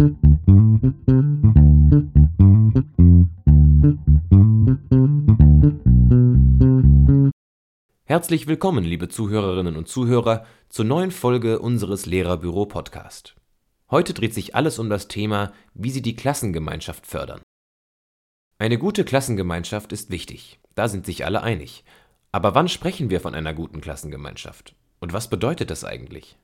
Herzlich willkommen, liebe Zuhörerinnen und Zuhörer, zur neuen Folge unseres Lehrerbüro Podcast. Heute dreht sich alles um das Thema, wie Sie die Klassengemeinschaft fördern. Eine gute Klassengemeinschaft ist wichtig, da sind sich alle einig. Aber wann sprechen wir von einer guten Klassengemeinschaft? Und was bedeutet das eigentlich?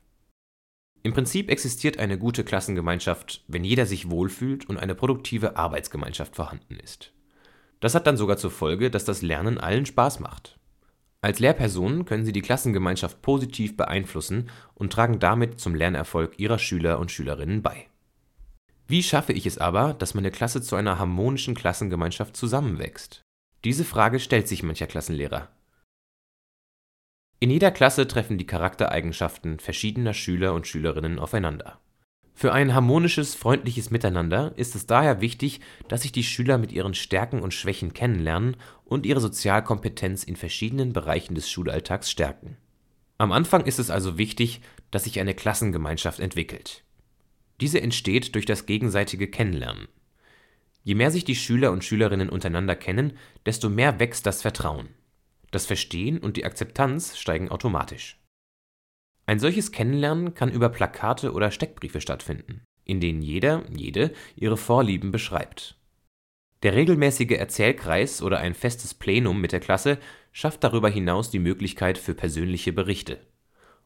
Im Prinzip existiert eine gute Klassengemeinschaft, wenn jeder sich wohlfühlt und eine produktive Arbeitsgemeinschaft vorhanden ist. Das hat dann sogar zur Folge, dass das Lernen allen Spaß macht. Als Lehrpersonen können sie die Klassengemeinschaft positiv beeinflussen und tragen damit zum Lernerfolg ihrer Schüler und Schülerinnen bei. Wie schaffe ich es aber, dass meine Klasse zu einer harmonischen Klassengemeinschaft zusammenwächst? Diese Frage stellt sich mancher Klassenlehrer. In jeder Klasse treffen die Charaktereigenschaften verschiedener Schüler und Schülerinnen aufeinander für ein harmonisches, freundliches Miteinander ist es daher wichtig, dass sich die Schüler mit ihren Stärken und Schwächen kennenlernen und ihre Sozialkompetenz in verschiedenen Bereichen des Schulalltags stärken. Am Anfang ist es also wichtig, dass sich eine Klassengemeinschaft entwickelt. Diese entsteht durch das gegenseitige Kennenlernen. Je mehr sich die Schüler und Schülerinnen untereinander kennen, desto mehr wächst das Vertrauen. Das Verstehen und die Akzeptanz steigen automatisch. Ein solches Kennenlernen kann über Plakate oder Steckbriefe stattfinden, in denen jeder, jede ihre Vorlieben beschreibt. Der regelmäßige Erzählkreis oder ein festes Plenum mit der Klasse schafft darüber hinaus die Möglichkeit für persönliche Berichte.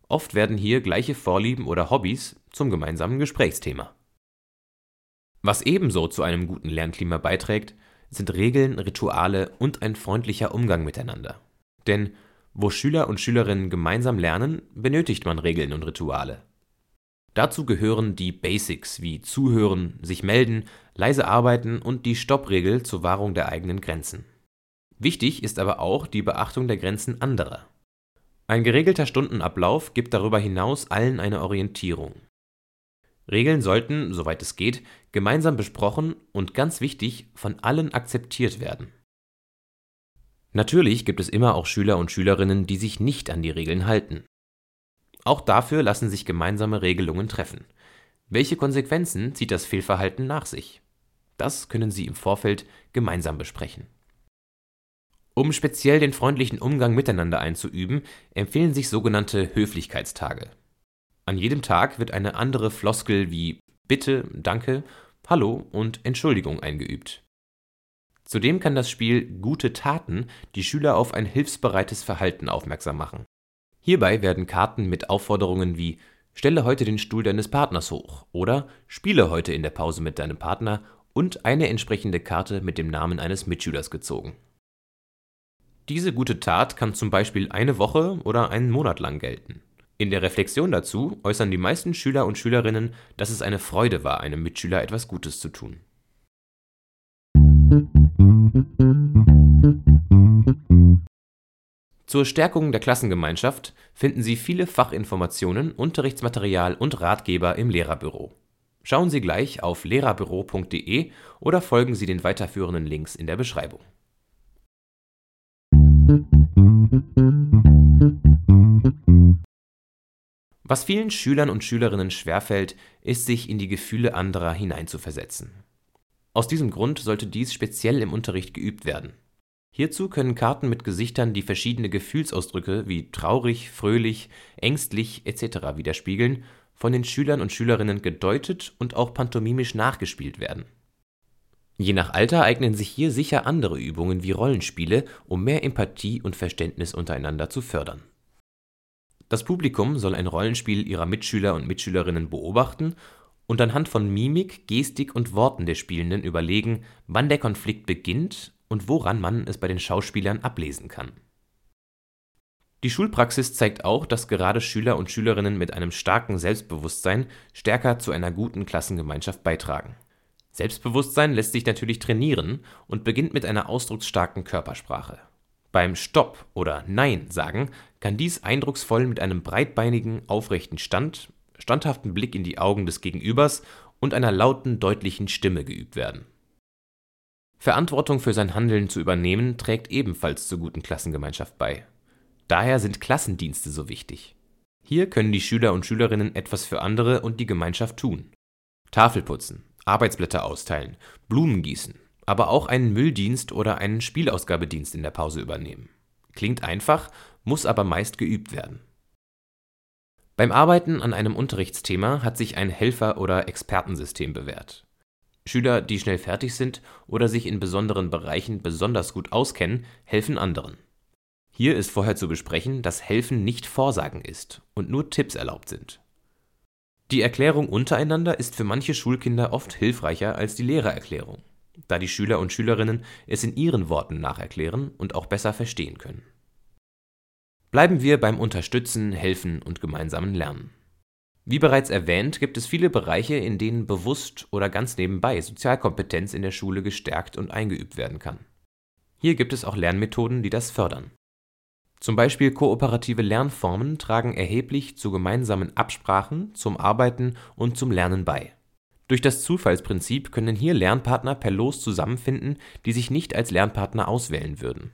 Oft werden hier gleiche Vorlieben oder Hobbys zum gemeinsamen Gesprächsthema. Was ebenso zu einem guten Lernklima beiträgt, sind Regeln, Rituale und ein freundlicher Umgang miteinander. Denn wo Schüler und Schülerinnen gemeinsam lernen, benötigt man Regeln und Rituale. Dazu gehören die Basics wie Zuhören, sich melden, leise arbeiten und die Stoppregel zur Wahrung der eigenen Grenzen. Wichtig ist aber auch die Beachtung der Grenzen anderer. Ein geregelter Stundenablauf gibt darüber hinaus allen eine Orientierung. Regeln sollten, soweit es geht, gemeinsam besprochen und ganz wichtig, von allen akzeptiert werden. Natürlich gibt es immer auch Schüler und Schülerinnen, die sich nicht an die Regeln halten. Auch dafür lassen sich gemeinsame Regelungen treffen. Welche Konsequenzen zieht das Fehlverhalten nach sich? Das können Sie im Vorfeld gemeinsam besprechen. Um speziell den freundlichen Umgang miteinander einzuüben, empfehlen sich sogenannte Höflichkeitstage. An jedem Tag wird eine andere Floskel wie Bitte, Danke, Hallo und Entschuldigung eingeübt. Zudem kann das Spiel Gute Taten die Schüler auf ein hilfsbereites Verhalten aufmerksam machen. Hierbei werden Karten mit Aufforderungen wie Stelle heute den Stuhl deines Partners hoch oder Spiele heute in der Pause mit deinem Partner und eine entsprechende Karte mit dem Namen eines Mitschülers gezogen. Diese gute Tat kann zum Beispiel eine Woche oder einen Monat lang gelten. In der Reflexion dazu äußern die meisten Schüler und Schülerinnen, dass es eine Freude war, einem Mitschüler etwas Gutes zu tun. Zur Stärkung der Klassengemeinschaft finden Sie viele Fachinformationen, Unterrichtsmaterial und Ratgeber im Lehrerbüro. Schauen Sie gleich auf lehrerbüro.de oder folgen Sie den weiterführenden Links in der Beschreibung. Was vielen Schülern und Schülerinnen schwerfällt, ist sich in die Gefühle anderer hineinzuversetzen. Aus diesem Grund sollte dies speziell im Unterricht geübt werden. Hierzu können Karten mit Gesichtern, die verschiedene Gefühlsausdrücke wie traurig, fröhlich, ängstlich etc. widerspiegeln, von den Schülern und Schülerinnen gedeutet und auch pantomimisch nachgespielt werden. Je nach Alter eignen sich hier sicher andere Übungen wie Rollenspiele, um mehr Empathie und Verständnis untereinander zu fördern. Das Publikum soll ein Rollenspiel ihrer Mitschüler und Mitschülerinnen beobachten und anhand von Mimik, Gestik und Worten der Spielenden überlegen, wann der Konflikt beginnt und woran man es bei den Schauspielern ablesen kann. Die Schulpraxis zeigt auch, dass gerade Schüler und Schülerinnen mit einem starken Selbstbewusstsein stärker zu einer guten Klassengemeinschaft beitragen. Selbstbewusstsein lässt sich natürlich trainieren und beginnt mit einer ausdrucksstarken Körpersprache. Beim Stopp oder Nein sagen kann dies eindrucksvoll mit einem breitbeinigen, aufrechten Stand standhaften Blick in die Augen des Gegenübers und einer lauten, deutlichen Stimme geübt werden. Verantwortung für sein Handeln zu übernehmen trägt ebenfalls zur guten Klassengemeinschaft bei. Daher sind Klassendienste so wichtig. Hier können die Schüler und Schülerinnen etwas für andere und die Gemeinschaft tun. Tafelputzen, Arbeitsblätter austeilen, Blumen gießen, aber auch einen Mülldienst oder einen Spielausgabedienst in der Pause übernehmen. Klingt einfach, muss aber meist geübt werden. Beim Arbeiten an einem Unterrichtsthema hat sich ein Helfer- oder Expertensystem bewährt. Schüler, die schnell fertig sind oder sich in besonderen Bereichen besonders gut auskennen, helfen anderen. Hier ist vorher zu besprechen, dass Helfen nicht Vorsagen ist und nur Tipps erlaubt sind. Die Erklärung untereinander ist für manche Schulkinder oft hilfreicher als die Lehrererklärung, da die Schüler und Schülerinnen es in ihren Worten nacherklären und auch besser verstehen können. Bleiben wir beim Unterstützen, Helfen und gemeinsamen Lernen. Wie bereits erwähnt, gibt es viele Bereiche, in denen bewusst oder ganz nebenbei Sozialkompetenz in der Schule gestärkt und eingeübt werden kann. Hier gibt es auch Lernmethoden, die das fördern. Zum Beispiel kooperative Lernformen tragen erheblich zu gemeinsamen Absprachen, zum Arbeiten und zum Lernen bei. Durch das Zufallsprinzip können hier Lernpartner per Los zusammenfinden, die sich nicht als Lernpartner auswählen würden.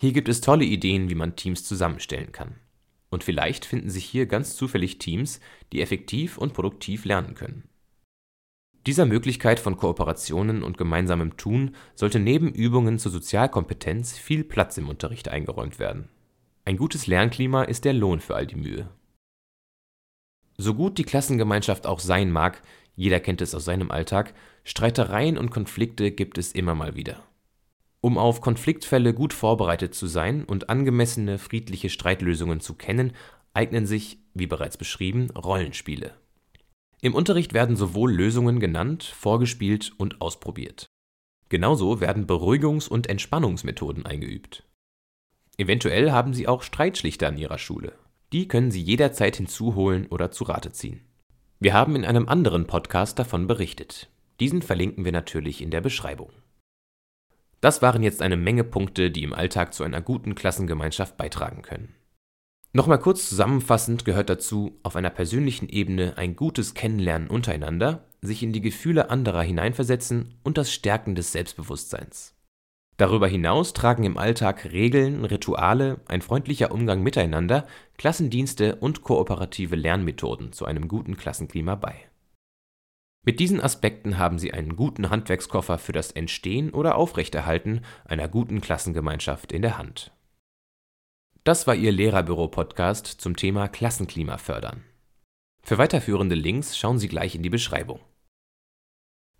Hier gibt es tolle Ideen, wie man Teams zusammenstellen kann. Und vielleicht finden sich hier ganz zufällig Teams, die effektiv und produktiv lernen können. Dieser Möglichkeit von Kooperationen und gemeinsamem Tun sollte neben Übungen zur Sozialkompetenz viel Platz im Unterricht eingeräumt werden. Ein gutes Lernklima ist der Lohn für all die Mühe. So gut die Klassengemeinschaft auch sein mag, jeder kennt es aus seinem Alltag, Streitereien und Konflikte gibt es immer mal wieder. Um auf Konfliktfälle gut vorbereitet zu sein und angemessene friedliche Streitlösungen zu kennen, eignen sich, wie bereits beschrieben, Rollenspiele. Im Unterricht werden sowohl Lösungen genannt, vorgespielt und ausprobiert. Genauso werden Beruhigungs- und Entspannungsmethoden eingeübt. Eventuell haben Sie auch Streitschlichter an Ihrer Schule. Die können Sie jederzeit hinzuholen oder zu Rate ziehen. Wir haben in einem anderen Podcast davon berichtet. Diesen verlinken wir natürlich in der Beschreibung. Das waren jetzt eine Menge Punkte, die im Alltag zu einer guten Klassengemeinschaft beitragen können. Nochmal kurz zusammenfassend gehört dazu, auf einer persönlichen Ebene ein gutes Kennenlernen untereinander, sich in die Gefühle anderer hineinversetzen und das Stärken des Selbstbewusstseins. Darüber hinaus tragen im Alltag Regeln, Rituale, ein freundlicher Umgang miteinander, Klassendienste und kooperative Lernmethoden zu einem guten Klassenklima bei. Mit diesen Aspekten haben Sie einen guten Handwerkskoffer für das Entstehen oder Aufrechterhalten einer guten Klassengemeinschaft in der Hand. Das war Ihr Lehrerbüro-Podcast zum Thema Klassenklima fördern. Für weiterführende Links schauen Sie gleich in die Beschreibung.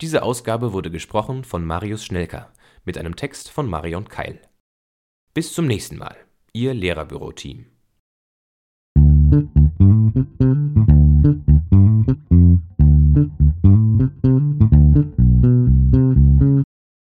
Diese Ausgabe wurde gesprochen von Marius Schnelker mit einem Text von Marion Keil. Bis zum nächsten Mal, Ihr Lehrerbüro-Team. Thank you.